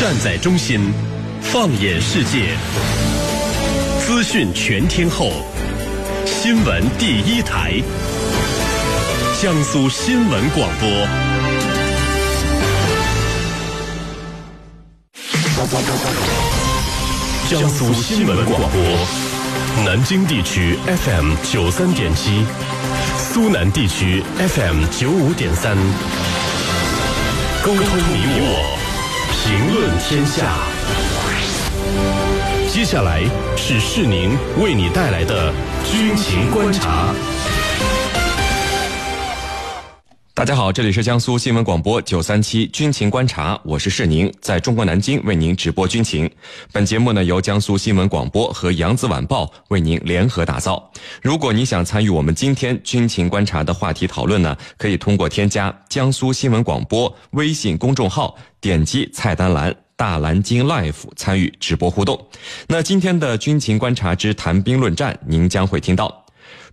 站在中心，放眼世界，资讯全天候，新闻第一台，江苏新闻广播。江苏新闻广播，南京地区 FM 九三点七，苏南地区 FM 九五点三，沟通你我。评论天下。接下来是世宁为你带来的军情观察。大家好，这里是江苏新闻广播九三七军情观察，我是世宁，在中国南京为您直播军情。本节目呢由江苏新闻广播和扬子晚报为您联合打造。如果你想参与我们今天军情观察的话题讨论呢，可以通过添加江苏新闻广播微信公众号。点击菜单栏“大蓝鲸 Life” 参与直播互动。那今天的军情观察之谈兵论战，您将会听到：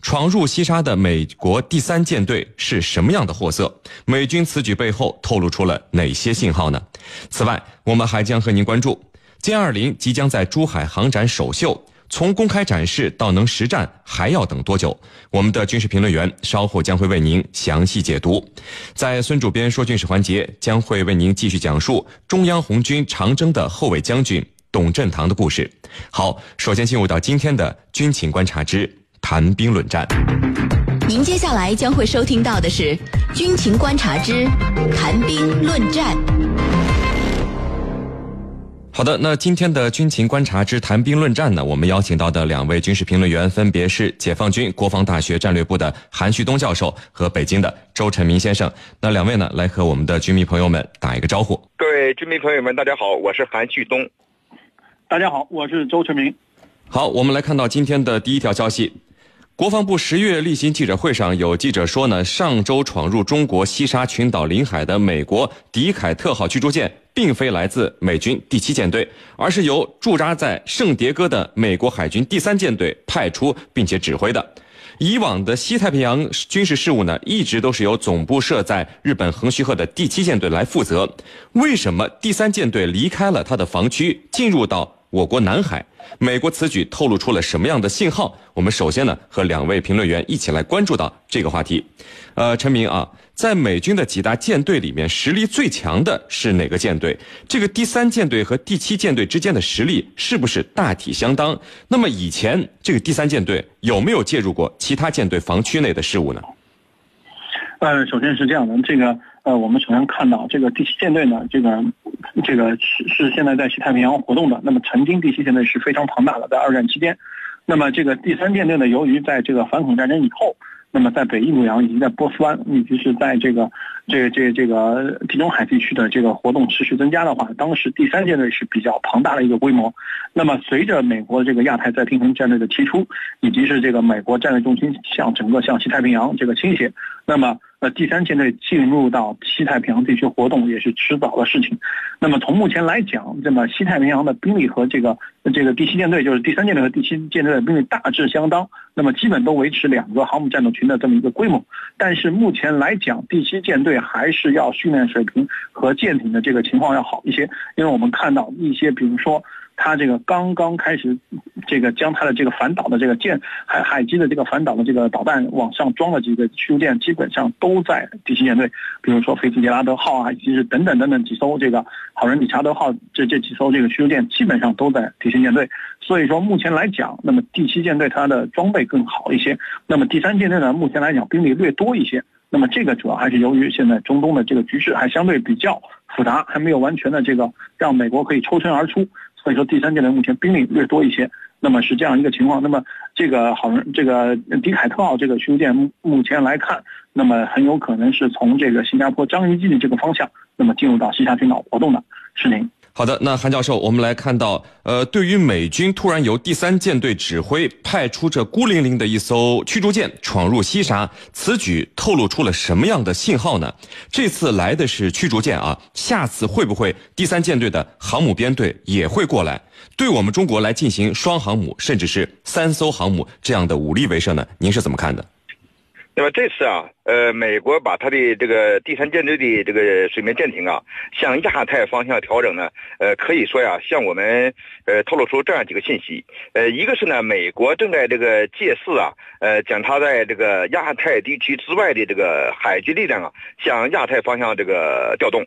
闯入西沙的美国第三舰队是什么样的货色？美军此举背后透露出了哪些信号呢？此外，我们还将和您关注歼二零即将在珠海航展首秀。从公开展示到能实战，还要等多久？我们的军事评论员稍后将会为您详细解读。在孙主编说军事环节，将会为您继续讲述中央红军长征的后卫将军董振堂的故事。好，首先进入到今天的军情观察之谈兵论战。您接下来将会收听到的是军情观察之谈兵论战。好的，那今天的军情观察之谈兵论战呢？我们邀请到的两位军事评论员分别是解放军国防大学战略部的韩旭东教授和北京的周晨明先生。那两位呢，来和我们的军迷朋友们打一个招呼。各位军迷朋友们，大家好，我是韩旭东。大家好，我是周晨明。好，我们来看到今天的第一条消息。国防部十月例行记者会上，有记者说呢，上周闯入中国西沙群岛领海的美国迪凯特号驱逐舰，并非来自美军第七舰队，而是由驻扎在圣迭戈的美国海军第三舰队派出并且指挥的。以往的西太平洋军事事务呢，一直都是由总部设在日本横须贺的第七舰队来负责。为什么第三舰队离开了他的防区，进入到？我国南海，美国此举透露出了什么样的信号？我们首先呢和两位评论员一起来关注到这个话题。呃，陈明啊，在美军的几大舰队里面，实力最强的是哪个舰队？这个第三舰队和第七舰队之间的实力是不是大体相当？那么以前这个第三舰队有没有介入过其他舰队防区内的事务呢？呃，首先是这样的，这个。呃，我们首先看到这个第七舰队呢，这个这个是是现在在西太平洋活动的。那么曾经第七舰队是非常庞大的，在二战期间。那么这个第三舰队呢，由于在这个反恐战争以后。那么在北印度洋以及在波斯湾，以及是在这个这这这个地中海地区的这个活动持续增加的话，当时第三舰队是比较庞大的一个规模。那么随着美国这个亚太再平衡战略的提出，以及是这个美国战略重心向整个向西太平洋这个倾斜，那么呃第三舰队进入到西太平洋地区活动也是迟早的事情。那么从目前来讲，那么西太平洋的兵力和这个这个第七舰队，就是第三舰队和第七舰队的兵力大致相当，那么基本都维持两个航母战斗群。的这么一个规模，但是目前来讲，第七舰队还是要训练水平和舰艇的这个情况要好一些，因为我们看到一些，比如说。他这个刚刚开始，这个将他的这个反导的这个舰海海基的这个反导的这个导弹往上装了几个驱逐舰，基本上都在第七舰队，比如说菲茨杰拉德号啊，以及是等等等等几艘这个好人理查德号这这几艘这个驱逐舰基本上都在第七舰队。所以说目前来讲，那么第七舰队它的装备更好一些，那么第三舰队呢，目前来讲兵力略多一些。那么这个主要还是由于现在中东的这个局势还相对比较复杂，还没有完全的这个让美国可以抽身而出。所以说，第三舰队目前兵力略多一些，那么是这样一个情况。那么这个好人，这个迪凯特号这个驱逐舰目前来看，那么很有可能是从这个新加坡樟宜基地这个方向，那么进入到西沙群岛活动的，是您。好的，那韩教授，我们来看到，呃，对于美军突然由第三舰队指挥派出这孤零零的一艘驱逐舰闯入西沙，此举透露出了什么样的信号呢？这次来的是驱逐舰啊，下次会不会第三舰队的航母编队也会过来，对我们中国来进行双航母，甚至是三艘航母这样的武力威慑呢？您是怎么看的？那么这次啊，呃，美国把它的这个第三舰队的这个水面舰艇啊，向亚太方向调整呢，呃，可以说呀，向我们呃透露出这样几个信息。呃，一个是呢，美国正在这个借势啊，呃，将它在这个亚太地区之外的这个海军力量啊，向亚太方向这个调动。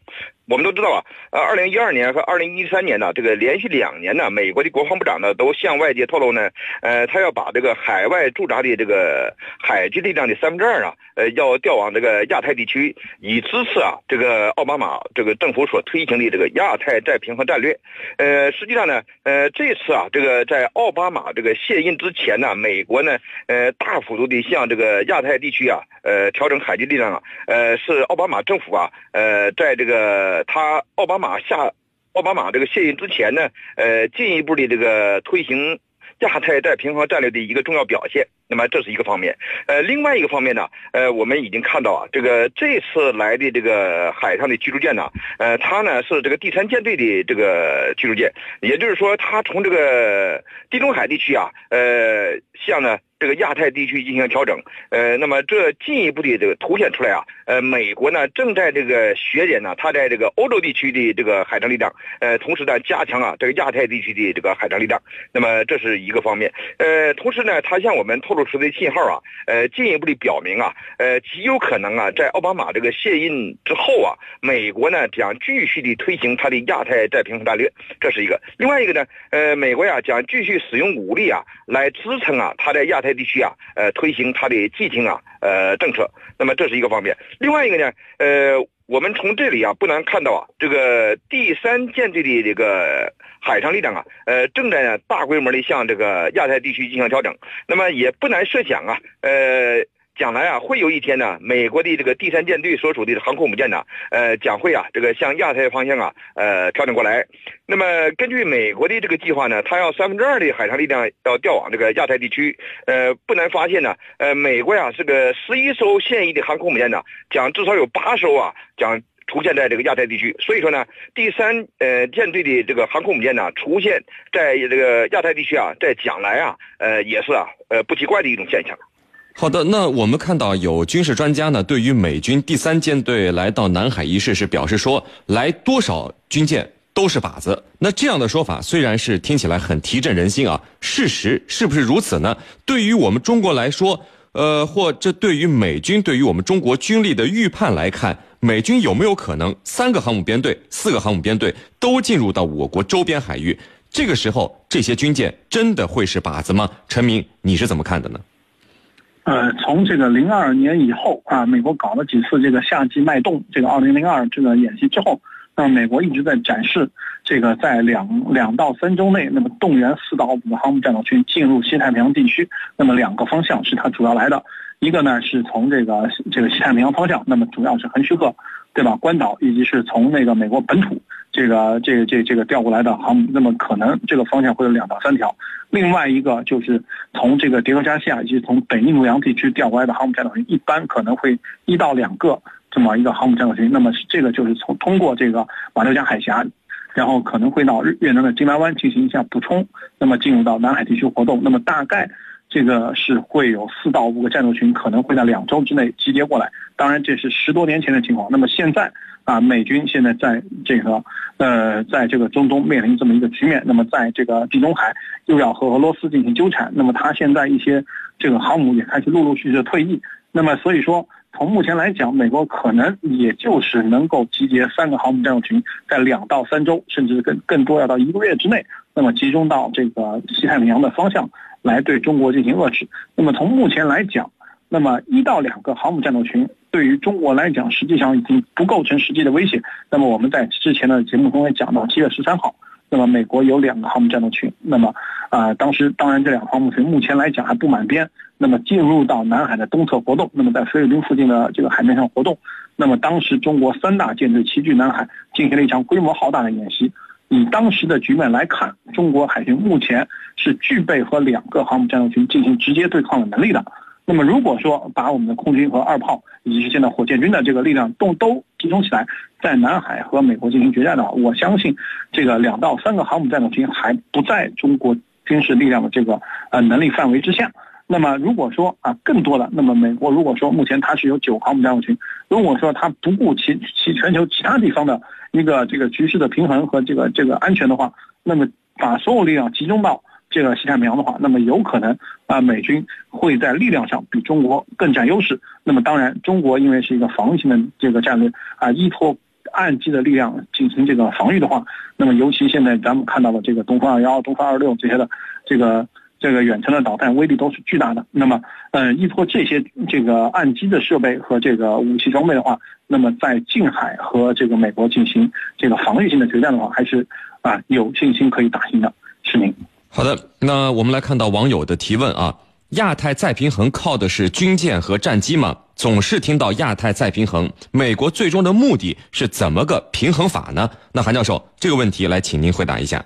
我们都知道啊，呃，二零一二年和二零一三年呢，这个连续两年呢，美国的国防部长呢都向外界透露呢，呃，他要把这个海外驻扎的这个海军力量的三分之二啊，呃，要调往这个亚太地区，以支持啊这个奥巴马这个政府所推行的这个亚太再平衡战略。呃，实际上呢，呃，这次啊，这个在奥巴马这个卸任之前呢，美国呢，呃，大幅度的向这个亚太地区啊，呃，调整海军力量啊，呃，是奥巴马政府啊，呃，在这个。他奥巴马下，奥巴马这个卸任之前呢，呃，进一步的这个推行亚太再平衡战略的一个重要表现。那么这是一个方面，呃，另外一个方面呢，呃，我们已经看到啊，这个这次来的这个海上的驱逐舰呢，呃，它呢是这个第三舰队的这个驱逐舰，也就是说，它从这个地中海地区啊，呃，向呢。这个亚太地区进行调整，呃，那么这进一步的这个凸显出来啊，呃，美国呢正在这个削减呢，它在这个欧洲地区的这个海上力量，呃，同时呢加强啊这个亚太地区的这个海上力量，那么这是一个方面，呃，同时呢，它向我们透露出的信号啊，呃，进一步的表明啊，呃，极有可能啊，在奥巴马这个卸任之后啊，美国呢将继续的推行它的亚太再平衡战略，这是一个，另外一个呢，呃，美国呀将继续使用武力啊来支撑啊它在亚太。地区啊，呃，推行它的既定啊，呃，政策。那么这是一个方面。另外一个呢，呃，我们从这里啊，不难看到啊，这个第三舰队的这个海上力量啊，呃，正在呢大规模的向这个亚太地区进行调整。那么也不难设想啊，呃。将来啊，会有一天呢，美国的这个第三舰队所属的航空母舰呢，呃，将会啊，这个向亚太方向啊，呃，调整过来。那么根据美国的这个计划呢，它要三分之二的海上力量要调往这个亚太地区。呃，不难发现呢，呃，美国呀，这个十一艘现役的航空母舰呢，将至少有八艘啊，将出现在这个亚太地区。所以说呢，第三呃舰队的这个航空母舰呢，出现在这个亚太地区啊，在将来啊，呃，也是啊，呃，不奇怪的一种现象。好的，那我们看到有军事专家呢，对于美军第三舰队来到南海一事是表示说，来多少军舰都是靶子。那这样的说法虽然是听起来很提振人心啊，事实是不是如此呢？对于我们中国来说，呃，或这对于美军对于我们中国军力的预判来看，美军有没有可能三个航母编队、四个航母编队都进入到我国周边海域？这个时候，这些军舰真的会是靶子吗？陈明，你是怎么看的呢？呃，从这个零二年以后啊，美国搞了几次这个夏季脉动，这个二零零二这个演习之后，那么美国一直在展示这个在两两到三周内，那么动员四到五个航母战斗群进入西太平洋地区，那么两个方向是它主要来的，一个呢是从这个这个西太平洋方向，那么主要是横须贺，对吧？关岛以及是从那个美国本土。这个这个这这个调过来的航母，那么可能这个方向会有两到三条。另外一个就是从这个迪戈加西亚以及从北印度洋地区调过来的航母战斗群，一般可能会一到两个这么一个航母战斗群。那么这个就是从通过这个马六甲海峡，然后可能会到越南的金兰湾进行一下补充，那么进入到南海地区活动。那么大概这个是会有四到五个战斗群可能会在两周之内集结过来。当然这是十多年前的情况。那么现在。啊，美军现在在这个，呃，在这个中东面临这么一个局面，那么在这个地中海又要和俄罗斯进行纠缠，那么他现在一些这个航母也开始陆陆续续的退役，那么所以说从目前来讲，美国可能也就是能够集结三个航母战斗群，在两到三周，甚至更更多要到一个月之内，那么集中到这个西太平洋的方向来对中国进行遏制。那么从目前来讲，那么一到两个航母战斗群。对于中国来讲，实际上已经不构成实际的威胁。那么我们在之前的节目中也讲到，七月十三号，那么美国有两个航母战斗群，那么啊，当时当然这两个航母群目前来讲还不满编，那么进入到南海的东侧活动，那么在菲律宾附近的这个海面上活动。那么当时中国三大舰队齐聚南海，进行了一场规模浩大的演习。以当时的局面来看，中国海军目前是具备和两个航母战斗群进行直接对抗的能力的。那么，如果说把我们的空军和二炮，以及现在火箭军的这个力量都都集中起来，在南海和美国进行决战的话，我相信，这个两到三个航母战斗群还不在中国军事力量的这个呃能力范围之下。那么如果说啊更多的，那么美国如果说目前它是有九航母战斗群，如果说它不顾其其全球其他地方的一个这个局势的平衡和这个这个安全的话，那么把所有力量集中到这个西太平洋的话，那么有可能啊美军会在力量上比中国更占优势。那么当然，中国因为是一个防御性的这个战略啊，依托岸基的力量进行这个防御的话，那么尤其现在咱们看到的这个东风二幺、东风二六这些的这个。这个远程的导弹威力都是巨大的。那么，呃，依托这些这个岸基的设备和这个武器装备的话，那么在近海和这个美国进行这个防御性的决战的话，还是啊有信心可以打赢的。市民。好的，那我们来看到网友的提问啊，亚太再平衡靠的是军舰和战机吗？总是听到亚太再平衡，美国最终的目的是怎么个平衡法呢？那韩教授，这个问题来请您回答一下。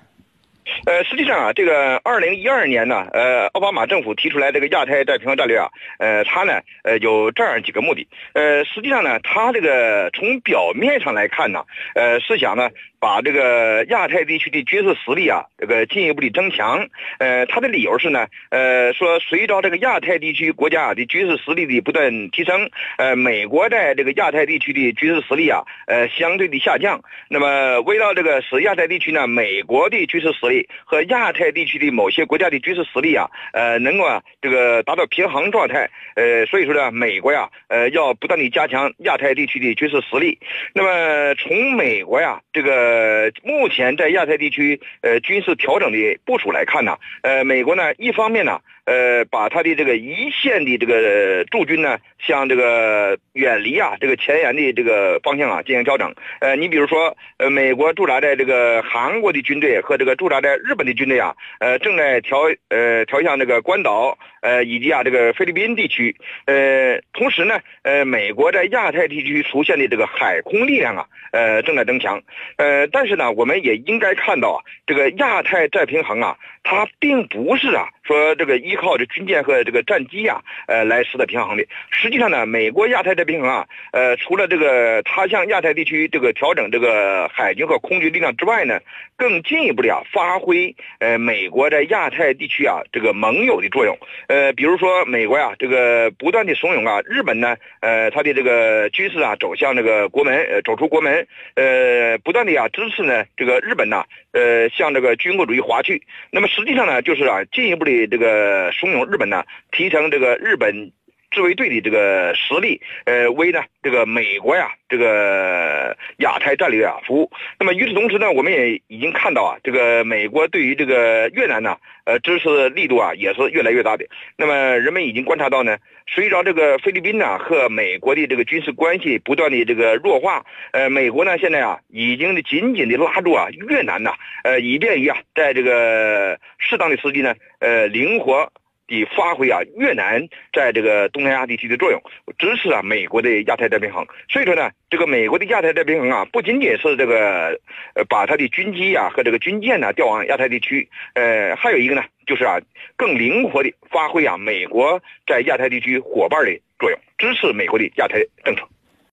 呃，实际上啊，这个二零一二年呢，呃，奥巴马政府提出来这个亚太再平衡战略啊，呃，它呢，呃，有这样几个目的。呃，实际上呢，它这个从表面上来看呢，呃，是想呢。把这个亚太地区的军事实力啊，这个进一步的增强。呃，他的理由是呢，呃，说随着这个亚太地区国家的军事实力的不断提升，呃，美国在这个亚太地区的军事实力啊，呃，相对的下降。那么，为了这个使亚太地区呢，美国的军事实力和亚太地区的某些国家的军事实力啊，呃，能够啊，这个达到平衡状态。呃，所以说呢，美国呀，呃，要不断的加强亚太地区的军事实力。那么，从美国呀，这个。目前在亚太地区，呃，军事调整的部署来看呢，呃，美国呢，一方面呢。呃，把他的这个一线的这个驻军呢，向这个远离啊这个前沿的这个方向啊进行调整。呃，你比如说，呃，美国驻扎在这个韩国的军队和这个驻扎在日本的军队啊，呃，正在调呃调向这个关岛呃以及啊这个菲律宾地区。呃，同时呢，呃，美国在亚太地区出现的这个海空力量啊，呃，正在增强。呃，但是呢，我们也应该看到啊，这个亚太再平衡啊，它并不是啊。说这个依靠这军舰和这个战机呀，呃，来使得平衡的。实际上呢，美国亚太的平衡啊，呃，除了这个它向亚太地区这个调整这个海军和空军力量之外呢，更进一步的啊，发挥呃美国在亚太地区啊这个盟友的作用。呃，比如说美国呀，这个不断的怂恿啊，日本呢，呃，他的这个军事啊走向这个国门，呃，走出国门，呃，不断的啊支持呢这个日本呢，呃，向这个军国主义划去。那么实际上呢，就是啊，进一步的。这个怂恿日本呢，提升这个日本自卫队的这个实力，呃，为呢这个美国呀这个亚太战略啊服务。那么与此同时呢，我们也已经看到啊，这个美国对于这个越南呢，呃，支持力度啊也是越来越大的。那么人们已经观察到呢，随着这个菲律宾呢和美国的这个军事关系不断的这个弱化，呃，美国呢现在啊已经紧紧的拉住啊越南呐，呃，以便于啊在这个适当的时机呢，呃，灵活。以发挥啊越南在这个东南亚地区的作用，支持啊美国的亚太再平衡。所以说呢，这个美国的亚太再平衡啊，不仅仅是这个呃把它的军机啊和这个军舰呢调往亚太地区，呃，还有一个呢，就是啊更灵活的发挥啊美国在亚太地区伙伴的作用，支持美国的亚太政策。